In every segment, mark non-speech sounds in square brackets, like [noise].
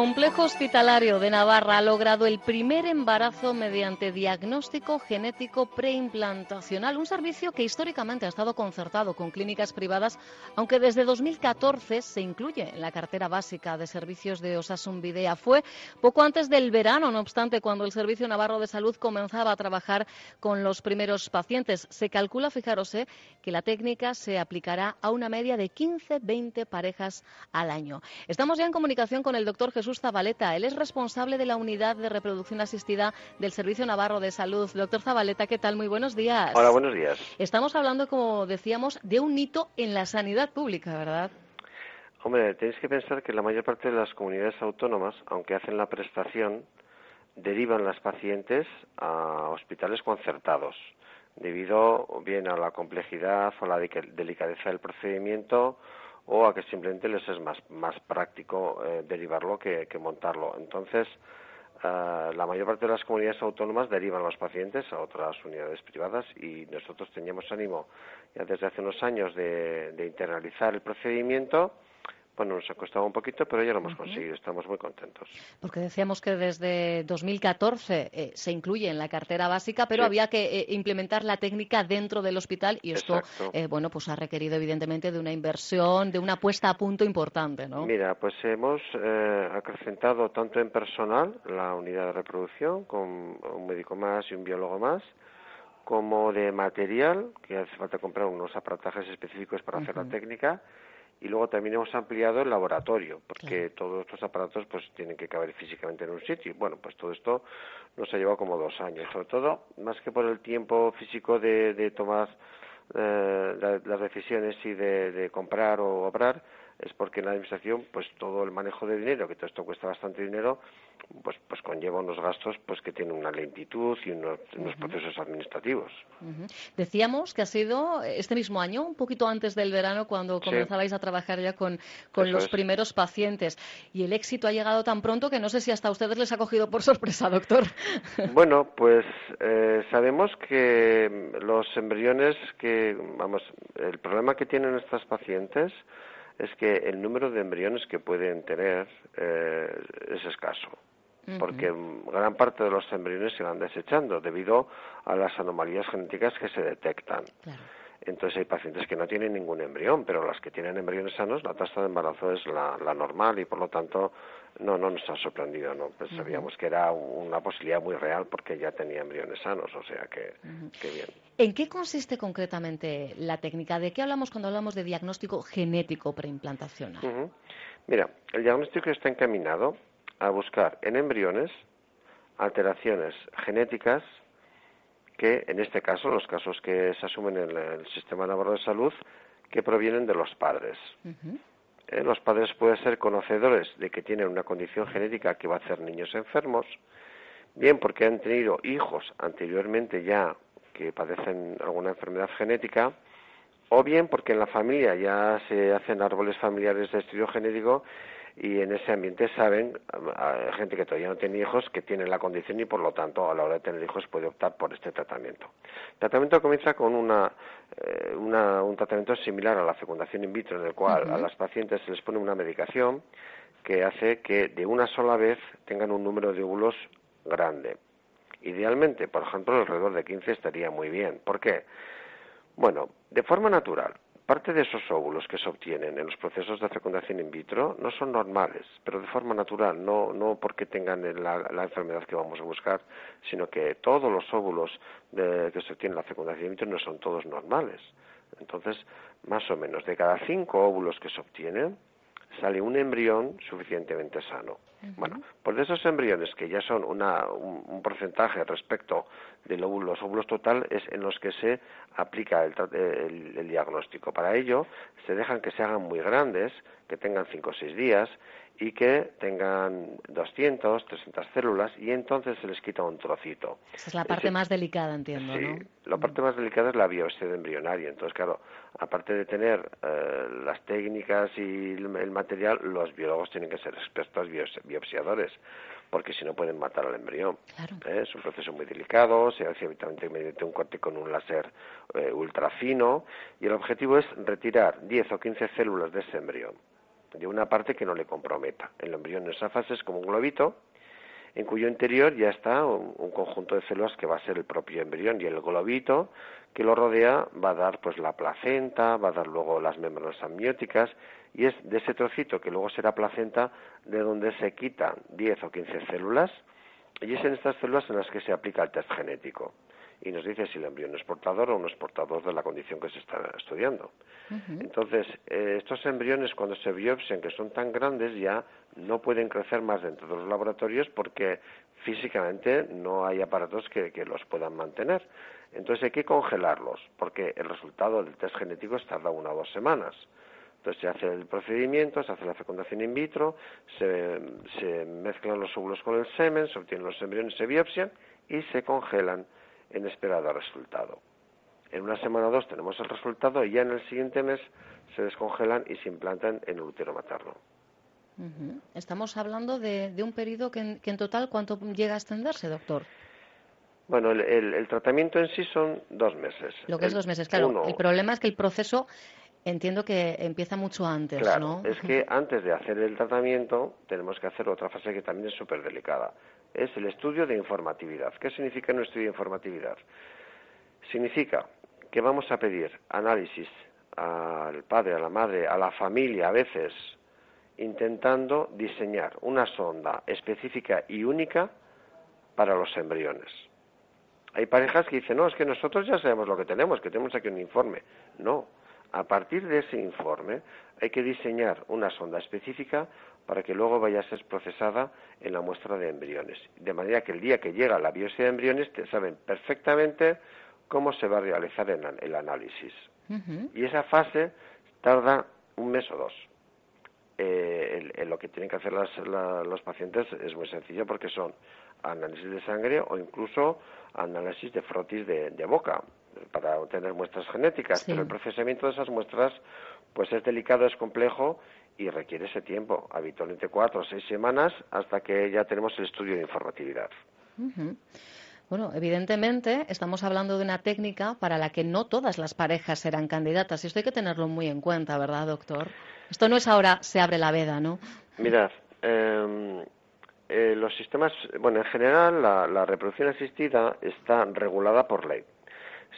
Complejo hospitalario de Navarra ha logrado el primer embarazo mediante diagnóstico genético preimplantacional, un servicio que históricamente ha estado concertado con clínicas privadas, aunque desde 2014 se incluye en la cartera básica de servicios de Osasun Videa. Fue poco antes del verano, no obstante, cuando el Servicio Navarro de Salud comenzaba a trabajar con los primeros pacientes. Se calcula, fijaros, eh, que la técnica se aplicará a una media de 15-20 parejas al año. Estamos ya en comunicación con el doctor Jesús Zabaleta. Él es responsable de la unidad de reproducción asistida del Servicio Navarro de Salud. Doctor Zabaleta, ¿qué tal? Muy buenos días. Hola, buenos días. Estamos hablando, como decíamos, de un hito en la sanidad pública, ¿verdad? Hombre, tenéis que pensar que la mayor parte de las comunidades autónomas, aunque hacen la prestación, derivan las pacientes a hospitales concertados, debido bien a la complejidad o la delicadeza del procedimiento o a que simplemente les es más, más práctico eh, derivarlo que, montarlo. Entonces, eh, la mayor parte de las comunidades autónomas derivan a los pacientes a otras unidades privadas y nosotros teníamos ánimo ya desde hace unos años de internalizar el procedimiento bueno, nos ha costado un poquito, pero ya lo hemos conseguido. Estamos muy contentos. Porque decíamos que desde 2014 eh, se incluye en la cartera básica, pero había que eh, implementar la técnica dentro del hospital y esto, eh, bueno, pues ha requerido evidentemente de una inversión, de una puesta a punto importante, ¿no? Mira, pues hemos acrecentado tanto en personal la unidad de reproducción con un médico más y un biólogo más como de material, que hace falta comprar unos aparatajes específicos para hacer la técnica, y luego también hemos ampliado el laboratorio porque todos estos aparatos pues tienen que caber físicamente en un sitio. Bueno pues todo esto nos ha llevado como dos años sobre todo más que por el tiempo físico de, tomar eh, las decisiones y de, comprar o obrar es porque en la administración pues todo el manejo de dinero que todo esto cuesta bastante dinero pues pues conlleva unos gastos pues que tienen una lentitud y unos, procesos administrativos. Decíamos que ha sido este mismo año un poquito antes del verano cuando comenzabais a trabajar ya con, con los primeros pacientes. Y el éxito ha llegado tan pronto que no sé si hasta a ustedes les ha cogido por [laughs] sorpresa doctor. [laughs] Bueno pues eh, sabemos que los embriones que vamos el problema que tienen estas pacientes es que el número de embriones que pueden tener eh, es escaso, porque gran parte de los embriones se van desechando debido a las anomalías genéticas que se detectan. Entonces hay pacientes que no tienen ningún embrión, pero las que tienen embriones sanos, la tasa de embarazo es la, normal y por lo tanto no, no nos ha sorprendido, no pues sabíamos que era una posibilidad muy real porque ya tenía embriones sanos, o sea que, bien. ¿En qué consiste concretamente la técnica? ¿De qué hablamos cuando hablamos de diagnóstico genético preimplantacional? Mira, el diagnóstico está encaminado a buscar en embriones alteraciones genéticas que en este caso, los casos que se asumen en el sistema navarro de salud, que provienen de los padres. Eh, los padres pueden ser conocedores de que tienen una condición genética que va a hacer niños enfermos, bien porque han tenido hijos anteriormente ya que padecen alguna enfermedad genética, o bien porque en la familia ya se hacen árboles familiares de estudio genético y en ese ambiente saben, a gente que todavía no tiene hijos, que tiene la condición y por lo tanto a la hora de tener hijos puede optar por este tratamiento. El tratamiento comienza con una, eh, un tratamiento similar a la fecundación in vitro en el cual a las pacientes se les pone una medicación que hace que de una sola vez tengan un número de óvulos grande. Idealmente, por ejemplo, alrededor de 15 estaría muy bien. ¿Por qué? Bueno, de forma natural, parte de esos óvulos que se obtienen en los procesos de fecundación in vitro no son normales, pero de forma natural, no, no porque tengan la, enfermedad que vamos a buscar, sino que todos los óvulos que se obtienen en la fecundación in vitro no son todos normales. Entonces, más o menos, de cada cinco óvulos que se obtienen, sale un embrión suficientemente sano. Bueno, pues de esos embriones que ya son un, porcentaje respecto de los óvulos total es en los que se aplica el, diagnóstico. Para ello se dejan que se hagan muy grandes, que tengan cinco o seis días y que tengan 200, 300 células y entonces se les quita un trocito. Esa es la parte más delicada, entiendo, sí, la parte más delicada es la biopsia de embrionario. Entonces, claro, aparte de tener eh, las técnicas y el material, los biólogos tienen que ser expertos biopsiadores porque si no pueden matar al embrión. ¿eh? Es un proceso muy delicado, se hace habitualmente mediante un corte con un láser eh, ultrafino y el objetivo es retirar 10 o 15 células de ese embrión de una parte que no le comprometa. El embrión en esa fase es como un globito, en cuyo interior ya está un, conjunto de células que va a ser el propio embrión y el globito que lo rodea va a dar pues la placenta, va a dar luego las membranas amnióticas y es de ese trocito que luego será placenta de donde se quitan 10 o 15 células y es en estas células en las que se aplica el test genético y nos dice si el embrión es portador o no es portador de la condición que se está estudiando. Entonces, eh, estos embriones cuando se biopsian, que son tan grandes, ya no pueden crecer más dentro de los laboratorios porque físicamente no hay aparatos que, los puedan mantener. Entonces hay que congelarlos porque el resultado del test genético tarda una o dos semanas. Entonces se hace el procedimiento, se hace la fecundación in vitro, se, se mezclan los óvulos con el semen, se obtienen los embriones, se biopsian y se congelan en esperado resultado. En una semana o dos tenemos el resultado y ya en el siguiente mes se descongelan y se implantan en el útero materno. Estamos hablando de, un periodo que en, total, ¿cuánto llega a extenderse, doctor? Bueno, el, tratamiento en sí son dos meses. Lo que es dos meses, claro. el problema es que el proceso entiendo que empieza mucho antes, claro, Es que antes de hacer el tratamiento tenemos que hacer otra fase que también es súper delicada. Es el estudio de informatividad. ¿Qué significa un estudio de informatividad? Significa que vamos a pedir análisis al padre, a la madre, a la familia a veces, intentando diseñar una sonda específica y única para los embriones. Hay parejas que dicen, no, es que nosotros ya sabemos lo que tenemos, que tenemos aquí un informe. No, a partir de ese informe hay que diseñar una sonda específica para que luego vaya a ser procesada en la muestra de embriones. De manera que el día que llega la biopsia de embriones te saben perfectamente cómo se va a realizar el, análisis. Y esa fase tarda un mes o dos. Eh, lo que tienen que hacer los pacientes es muy sencillo porque son análisis de sangre o incluso análisis de frotis de, boca para obtener muestras genéticas, pero el procesamiento de esas muestras pues es delicado, es complejo y requiere ese tiempo, habitualmente cuatro o seis semanas hasta que ya tenemos el estudio de informatividad. Bueno, evidentemente estamos hablando de una técnica para la que no todas las parejas serán candidatas y esto hay que tenerlo muy en cuenta, ¿verdad, doctor? Esto no es ahora se abre la veda, ¿no? Mirad, em, eh, los sistemas, bueno, en general la, reproducción asistida está regulada por ley.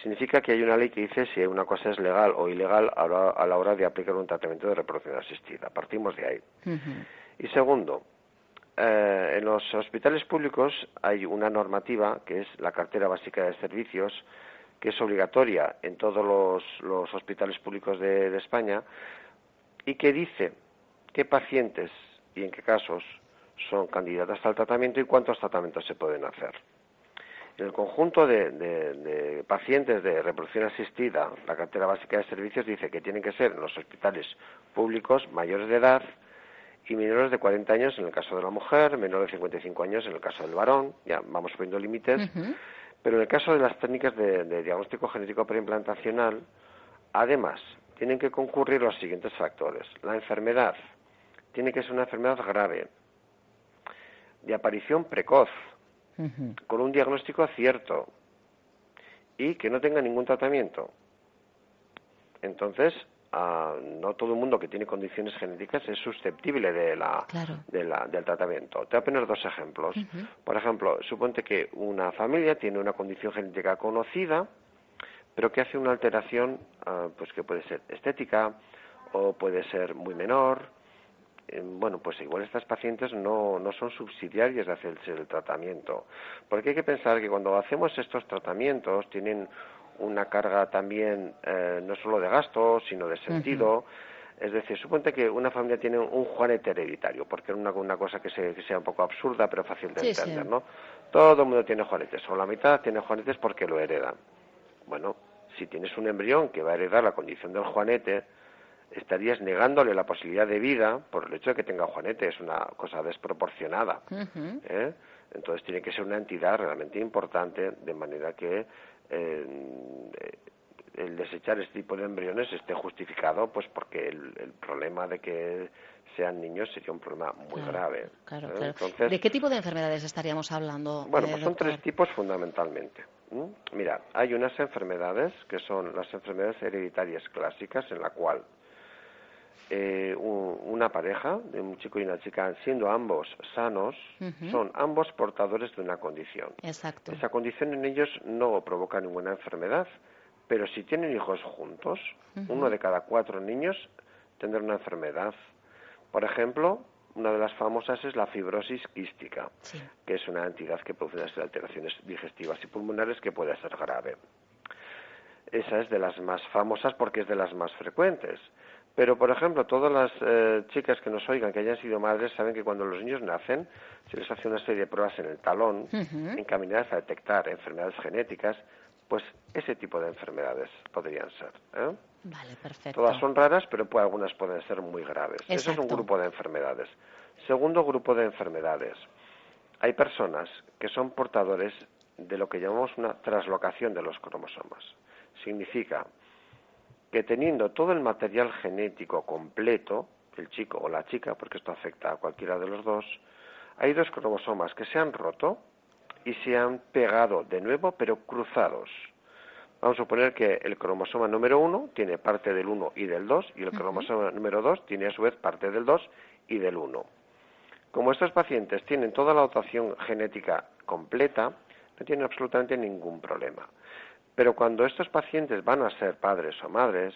Significa que hay una ley que dice si una cosa es legal o ilegal a la, hora de aplicar un tratamiento de reproducción asistida. Partimos de ahí. Y segundo, eh, en los hospitales públicos hay una normativa que es la cartera básica de servicios que es obligatoria en todos los, hospitales públicos de, España y que dice qué pacientes y en qué casos son candidatas al tratamiento y cuántos tratamientos se pueden hacer. En el conjunto de, de, pacientes de reproducción asistida, la cartera básica de servicios dice que tienen que ser en los hospitales públicos mayores de edad y menores de 40 años en el caso de la mujer, menores de 55 años en el caso del varón, ya vamos poniendo límites, pero en el caso de las técnicas de, diagnóstico genético preimplantacional, además, tienen que concurrir los siguientes factores. La enfermedad. Tiene que ser una enfermedad grave, de aparición precoz, con un diagnóstico cierto y que no tenga ningún tratamiento. Entonces, no todo el mundo que tiene condiciones genéticas es susceptible de la, del tratamiento. Te voy a poner dos ejemplos. Por ejemplo, suponte que una familia tiene una condición genética conocida, pero que hace una alteración ah, pues que puede ser estética o puede ser muy menor. Bueno, pues igual estas pacientes no, no son subsidiarias de hacerse el tratamiento, porque hay que pensar que cuando hacemos estos tratamientos tienen una carga también eh, no solo de gasto, sino de sentido. Es decir, suponte que una familia tiene un juanete hereditario, porque es una, una cosa que, sea un poco absurda, pero fácil de entender, ¿no? Todo el mundo tiene juanetes, o la mitad tiene juanetes porque lo heredan. Bueno, si tienes un embrión que va a heredar la condición del juanete, estarías negándole la posibilidad de vida por el hecho de que tenga juanete. Es una cosa desproporcionada. ¿eh? Entonces tiene que ser una entidad realmente importante, de manera que eh, el desechar este tipo de embriones esté justificado, pues porque el, problema de que sean niños sería un problema muy grave. ¿eh? ¿De qué tipo de enfermedades estaríamos hablando? Bueno, pues son tres tipos fundamentalmente. Mira, hay unas enfermedades que son las enfermedades hereditarias clásicas, en la cual eh, una pareja, de un chico y una chica, siendo ambos sanos, son ambos portadores de una condición. Exacto. Esa condición en ellos no provoca ninguna enfermedad, pero si tienen hijos juntos, uno de cada cuatro niños tendrá una enfermedad. Por ejemplo, una de las famosas es la fibrosis quística, que es una entidad que produce alteraciones digestivas y pulmonares que puede ser grave. Esa es de las más famosas porque es de las más frecuentes. Pero, por ejemplo, todas las eh, chicas que nos oigan, que hayan sido madres, saben que cuando los niños nacen, se les hace una serie de pruebas en el talón, encaminadas a detectar enfermedades genéticas, pues ese tipo de enfermedades podrían ser. ¿eh? Vale, perfecto. Todas son raras, pero pues, algunas pueden ser muy graves. Ese es un grupo de enfermedades. Segundo grupo de enfermedades. Hay personas que son portadores de lo que llamamos una traslocación de los cromosomas. Significa que teniendo todo el material genético completo, el chico o la chica, porque esto afecta a cualquiera de los dos, hay dos cromosomas que se han roto y se han pegado de nuevo, pero cruzados. Vamos a suponer que el cromosoma número uno tiene parte del 1 y del 2 y el cromosoma número 2 tiene a su vez parte del 2 y del 1. Como estos pacientes tienen toda la dotación genética completa, no tienen absolutamente ningún problema. Pero cuando estos pacientes van a ser padres o madres,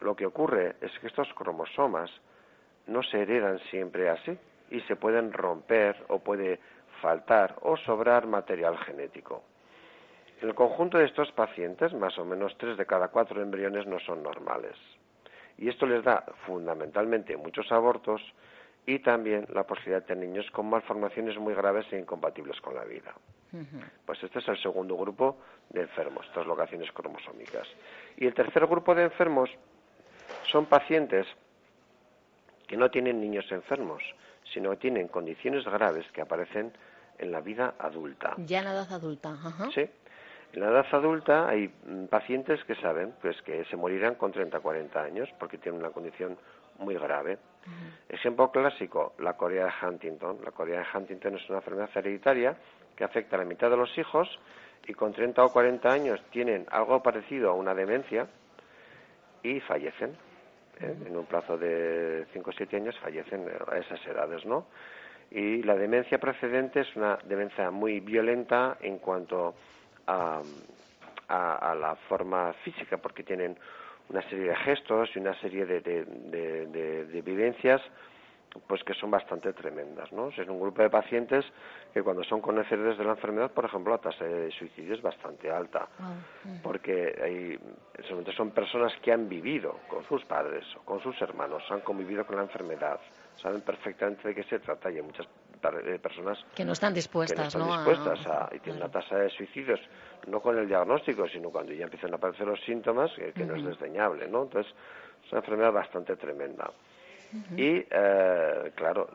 lo que ocurre es que estos cromosomas no se heredan siempre así y se pueden romper o puede faltar o sobrar material genético. En el conjunto de estos pacientes, más o menos tres de cada cuatro embriones no son normales. Y esto les da fundamentalmente muchos abortos y también la posibilidad de tener niños con malformaciones muy graves e incompatibles con la vida. Pues este es el segundo grupo de enfermos, traslocaciones cromosómicas. Y el tercer grupo de enfermos son pacientes que no tienen niños enfermos, sino que tienen condiciones graves que aparecen en la vida adulta. Ya en la edad adulta. Sí. En la edad adulta hay mm, pacientes que saben pues que se morirán con 30 40 años porque tienen una condición muy grave. Ejemplo clásico, la Corea de Huntington. La Corea de Huntington es una enfermedad hereditaria que afecta a la mitad de los hijos y con 30 o 40 años tienen algo parecido a una demencia y fallecen. ¿eh? En un plazo de 5 o 7 años fallecen a esas edades, ¿no? Y la demencia precedente es una demencia muy violenta en cuanto a, a la forma física, porque tienen una serie de gestos y una serie de, de, vivencias pues que son bastante tremendas, ¿no? Es un grupo de pacientes que cuando son conocedores de la enfermedad, por ejemplo, la tasa de suicidio es bastante alta, porque hay, son personas que han vivido con sus padres o con sus hermanos, han convivido con la enfermedad, saben perfectamente de qué se trata y hay muchas personas que no están dispuestas, que no están dispuestas a, y tienen una tasa de suicidios no con el diagnóstico, sino cuando ya empiezan a aparecer los síntomas, que, no es desdeñable, ¿no? Entonces, es una enfermedad bastante tremenda. Y, eh, claro,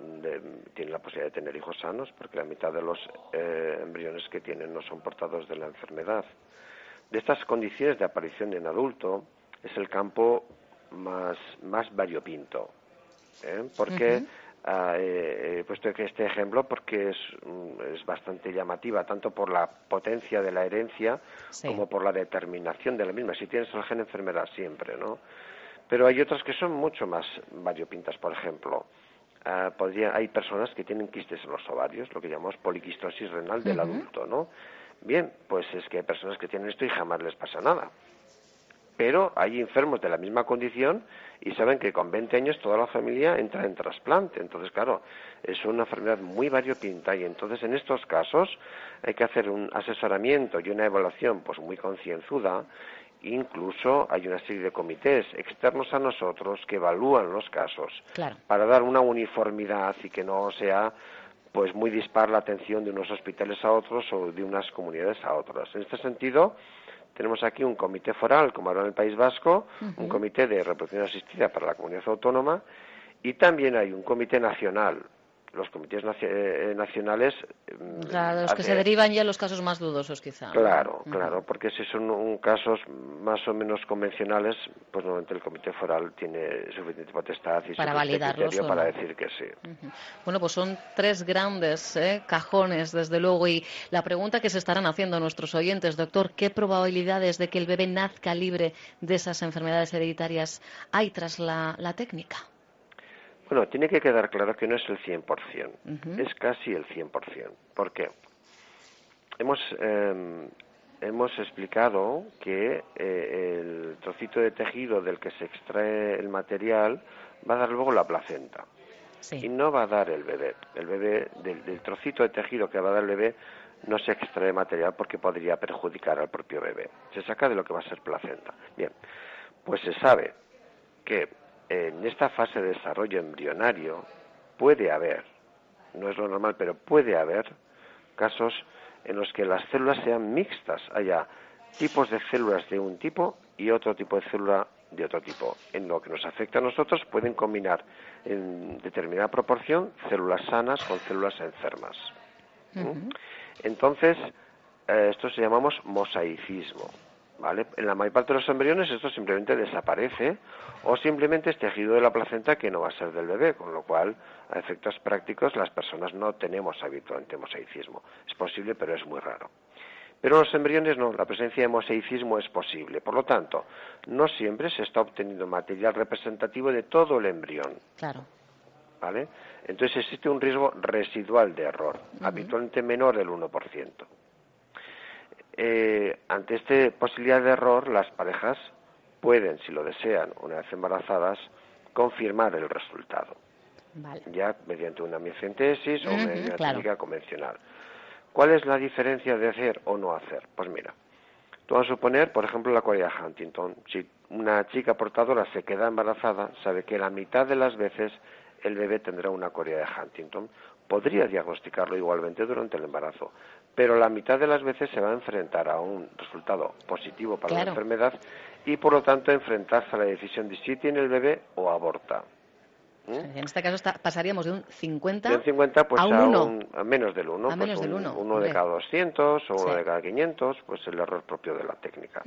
tiene la posibilidad de tener hijos sanos, porque la mitad de los eh, embriones que tienen no son portados de la enfermedad. De estas condiciones de aparición en adulto es el campo más, más variopinto, ¿eh? porque Ah, eh, he puesto este ejemplo porque es, mm, es, bastante llamativa, tanto por la potencia de la herencia como por la determinación de la misma. Si tienes el gen enfermedad siempre, ¿no? Pero hay otras que son mucho más variopintas, por ejemplo. Ah, hay personas que tienen quistes en los ovarios, lo que llamamos poliquistosis renal del adulto, ¿no? Bien, pues es que hay personas que tienen esto y jamás les pasa nada. Pero hay enfermos de la misma condición y saben que con 20 años toda la familia entra en trasplante. Entonces, claro, es una enfermedad muy variopinta y entonces en estos casos hay que hacer un asesoramiento y una evaluación pues muy concienzuda. Incluso hay una serie de comités externos a nosotros que evalúan los casos para dar una uniformidad y que no sea pues muy dispar la atención de unos hospitales a otros o de unas comunidades a otras. En este sentido, tenemos aquí un comité foral, como ahora en el País Vasco, un comité de reproducción asistida para la comunidad autónoma y también hay un comité nacional los comités eh, nacionales. Mm, los que se derivan ya los casos más dudosos, quizá. Claro, claro, porque si son casos más o menos convencionales, pues normalmente el comité foral tiene suficiente potestad y para validarlos para decir que sí. Bueno, pues son tres grandes ¿eh? cajones, desde luego, y la pregunta que se estarán haciendo nuestros oyentes, doctor, ¿qué probabilidades de que el bebé nazca libre de esas enfermedades hereditarias hay tras la técnica? Bueno, tiene que quedar claro que no es el 100%, es casi el 100%. ¿Por qué? Hemos, em, hemos explicado que eh, el trocito de tejido del que se extrae el material va a dar luego la placenta. Y no va a dar el bebé. El bebé, del, del, trocito de tejido que va a dar el bebé, no se extrae material porque podría perjudicar al propio bebé. Se saca de lo que va a ser placenta. Bien, pues se sabe que en esta fase de desarrollo embrionario puede haber, no es lo normal, pero puede haber casos en los que las células sean mixtas, haya tipos de células de un tipo y otro tipo de célula de otro tipo. En lo que nos afecta a nosotros pueden combinar en determinada proporción células sanas con células enfermas. ¿Mm? Entonces, eh, esto se llamamos mosaicismo. En la mayor parte de los embriones esto simplemente desaparece o simplemente es tejido de la placenta que no va a ser del bebé, con lo cual, a efectos prácticos, las personas no tenemos habitualmente mosaicismo. Es posible, pero es muy raro. Pero en los embriones no, la presencia de mosaicismo es posible. Por lo tanto, no siempre se está obteniendo material representativo de todo el embrión. Claro. ¿Vale? Entonces existe un riesgo residual de error, habitualmente menor del 1% eh, ante esta posibilidad de error, las parejas pueden, si lo desean, una vez embarazadas, confirmar el resultado. Ya mediante una miocentesis o una técnica convencional. ¿Cuál es la diferencia de hacer o no hacer? Pues mira, tú vas a suponer, por ejemplo, la Corea Huntington. Si una chica portadora se queda embarazada, sabe que la mitad de las veces el bebé tendrá una Corea de Huntington. Podría diagnosticarlo igualmente durante el embarazo, pero la mitad de las veces se va a enfrentar a un resultado positivo para la enfermedad y por lo tanto enfrentarse a la decisión de si tiene el bebé o aborta. ¿Mm? En este caso pasaríamos de un 50, de un 50 pues, a, a, menos del 1. pues uno, de cada 200 o uno de cada 500, pues el error propio de la técnica.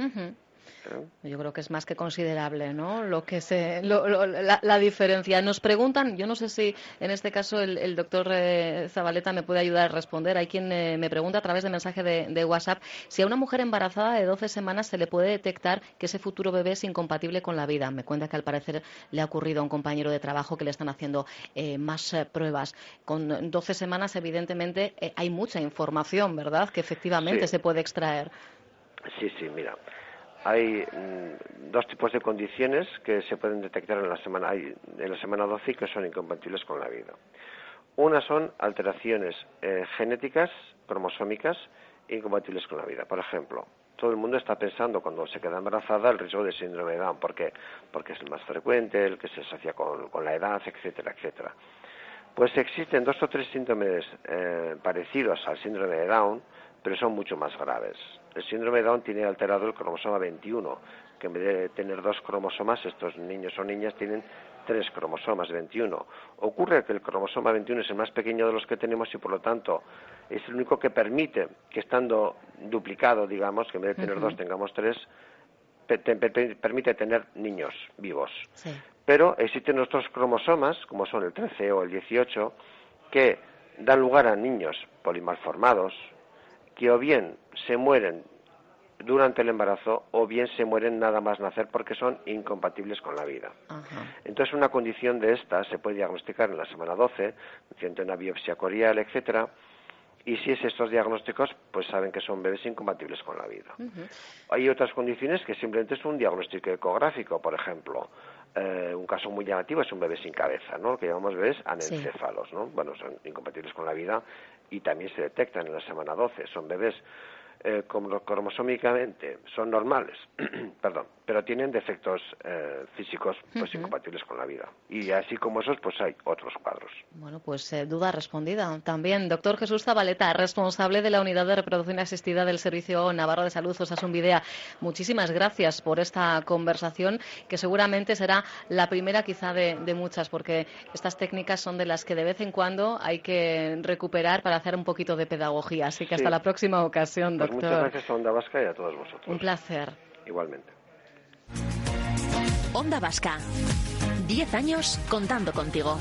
Yo creo que es más que considerable, ¿no? Lo que se, la, diferencia. Nos preguntan, yo no sé si en este caso el, doctor eh, Zabaleta me puede ayudar a responder. Hay quien eh, me pregunta a través de mensaje de, WhatsApp si a una mujer embarazada de 12 semanas se le puede detectar que ese futuro bebé es incompatible con la vida. Me cuenta que al parecer le ha ocurrido a un compañero de trabajo que le están haciendo eh, más pruebas. Con 12 semanas, evidentemente, hay mucha información, ¿verdad? Que efectivamente se puede extraer. Sí, sí, mira hay mm, dos tipos de condiciones que se pueden detectar en la semana en la semana 12 y que son incompatibles con la vida. Una son alteraciones eh, genéticas cromosómicas incompatibles con la vida. Por ejemplo, todo el mundo está pensando cuando se queda embarazada el riesgo de síndrome de Down. ¿Por qué? Porque es el más frecuente, el que se asocia con, la edad, etcétera, etcétera. Pues existen dos o tres síntomas eh, parecidos al síndrome de Down, pero son mucho más graves. El síndrome de Down tiene alterado el cromosoma 21, que en vez de tener dos cromosomas, estos niños o niñas tienen tres cromosomas 21. Ocurre que el cromosoma 21 es el más pequeño de los que tenemos y por lo tanto es el único que permite que estando duplicado, digamos, que en vez de tener dos tengamos tres, permite tener niños vivos. Pero existen otros cromosomas, como son el 13 o el 18, que dan lugar a niños polimalformados, que o bien se mueren durante el embarazo o bien se mueren nada más nacer porque son incompatibles con la vida. Entonces, una condición de esta se puede diagnosticar en la semana 12, mediante una biopsia corial, etcétera, y si es estos diagnósticos, pues saben que son bebés incompatibles con la vida. Hay otras condiciones que simplemente es un diagnóstico ecográfico, por ejemplo. Eh, un caso muy llamativo es un bebé sin cabeza, ¿no? Lo que llamamos bebés anencéfalos, ¿no? Bueno, son incompatibles con la vida y también se detectan en la semana 12. Son bebés eh, cromosómicamente son normales, [clears throat] perdón, pero tienen defectos eh, físicos pues incompatibles con la vida. Y así como esos, pues hay otros cuadros. Bueno, pues eh, duda respondida. También, doctor Jesús Zabaleta, responsable de la Unidad de Reproducción Asistida del Servicio Navarro de Salud, Osasun Videa. Muchísimas gracias por esta conversación, que seguramente será la primera quizá de, muchas, porque estas técnicas son de las que de vez en cuando hay que recuperar para hacer un poquito de pedagogía. Así que hasta la próxima ocasión, doctor. Pues muchas gracias a Onda Vasca y a todos vosotros. Un placer. Igualmente. Onda Vasca. Diez años contando contigo.